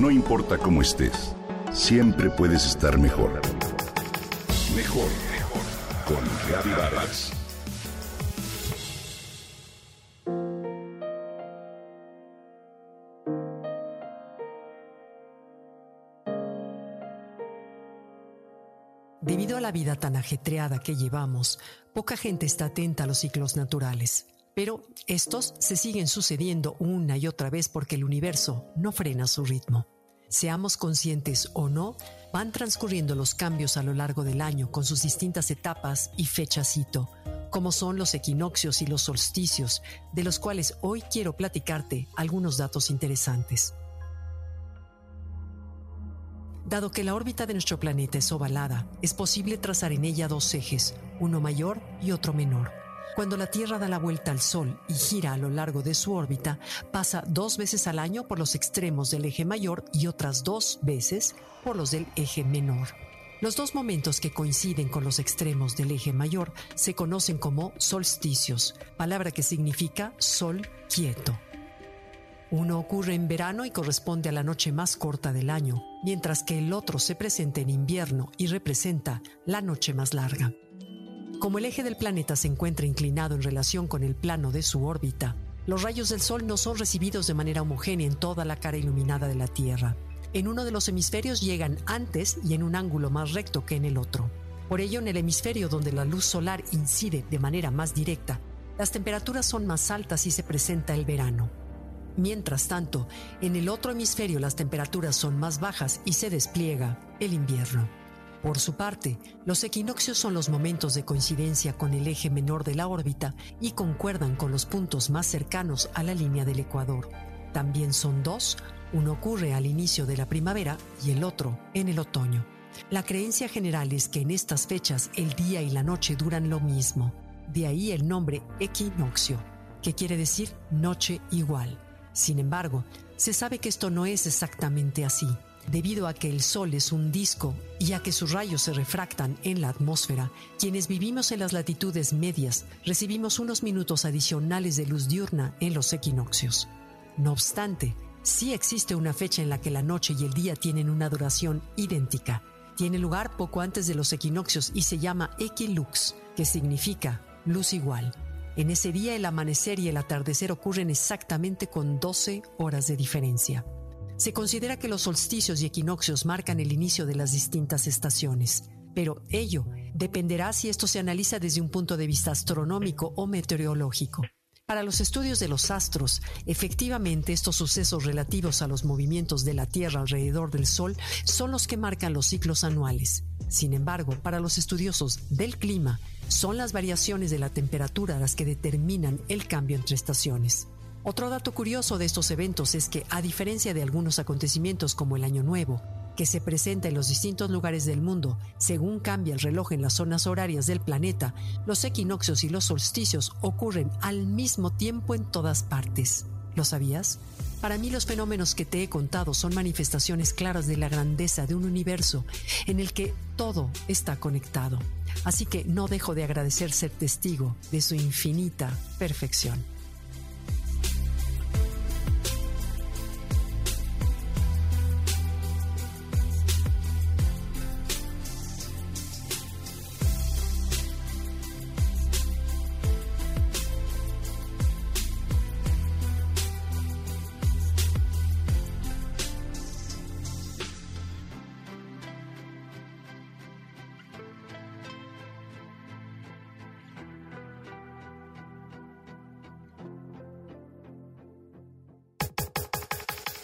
No importa cómo estés, siempre puedes estar mejor. Mejor, mejor. Con Vargas. Debido a la vida tan ajetreada que llevamos, poca gente está atenta a los ciclos naturales. Pero estos se siguen sucediendo una y otra vez porque el universo no frena su ritmo. Seamos conscientes o no, van transcurriendo los cambios a lo largo del año con sus distintas etapas y fechas hito, como son los equinoccios y los solsticios, de los cuales hoy quiero platicarte algunos datos interesantes. Dado que la órbita de nuestro planeta es ovalada, es posible trazar en ella dos ejes, uno mayor y otro menor. Cuando la Tierra da la vuelta al Sol y gira a lo largo de su órbita, pasa dos veces al año por los extremos del eje mayor y otras dos veces por los del eje menor. Los dos momentos que coinciden con los extremos del eje mayor se conocen como solsticios, palabra que significa sol quieto. Uno ocurre en verano y corresponde a la noche más corta del año, mientras que el otro se presenta en invierno y representa la noche más larga. Como el eje del planeta se encuentra inclinado en relación con el plano de su órbita, los rayos del Sol no son recibidos de manera homogénea en toda la cara iluminada de la Tierra. En uno de los hemisferios llegan antes y en un ángulo más recto que en el otro. Por ello, en el hemisferio donde la luz solar incide de manera más directa, las temperaturas son más altas y se presenta el verano. Mientras tanto, en el otro hemisferio las temperaturas son más bajas y se despliega el invierno. Por su parte, los equinoccios son los momentos de coincidencia con el eje menor de la órbita y concuerdan con los puntos más cercanos a la línea del ecuador. También son dos, uno ocurre al inicio de la primavera y el otro en el otoño. La creencia general es que en estas fechas el día y la noche duran lo mismo, de ahí el nombre equinoccio, que quiere decir noche igual. Sin embargo, se sabe que esto no es exactamente así debido a que el Sol es un disco y a que sus rayos se refractan en la atmósfera, quienes vivimos en las latitudes medias recibimos unos minutos adicionales de luz diurna en los equinoccios. No obstante, sí existe una fecha en la que la noche y el día tienen una duración idéntica. Tiene lugar poco antes de los equinoccios y se llama equilux, que significa luz igual. En ese día el amanecer y el atardecer ocurren exactamente con 12 horas de diferencia. Se considera que los solsticios y equinoccios marcan el inicio de las distintas estaciones, pero ello dependerá si esto se analiza desde un punto de vista astronómico o meteorológico. Para los estudios de los astros, efectivamente estos sucesos relativos a los movimientos de la Tierra alrededor del Sol son los que marcan los ciclos anuales. Sin embargo, para los estudiosos del clima, son las variaciones de la temperatura las que determinan el cambio entre estaciones. Otro dato curioso de estos eventos es que, a diferencia de algunos acontecimientos como el Año Nuevo, que se presenta en los distintos lugares del mundo según cambia el reloj en las zonas horarias del planeta, los equinoccios y los solsticios ocurren al mismo tiempo en todas partes. ¿Lo sabías? Para mí los fenómenos que te he contado son manifestaciones claras de la grandeza de un universo en el que todo está conectado. Así que no dejo de agradecer ser testigo de su infinita perfección.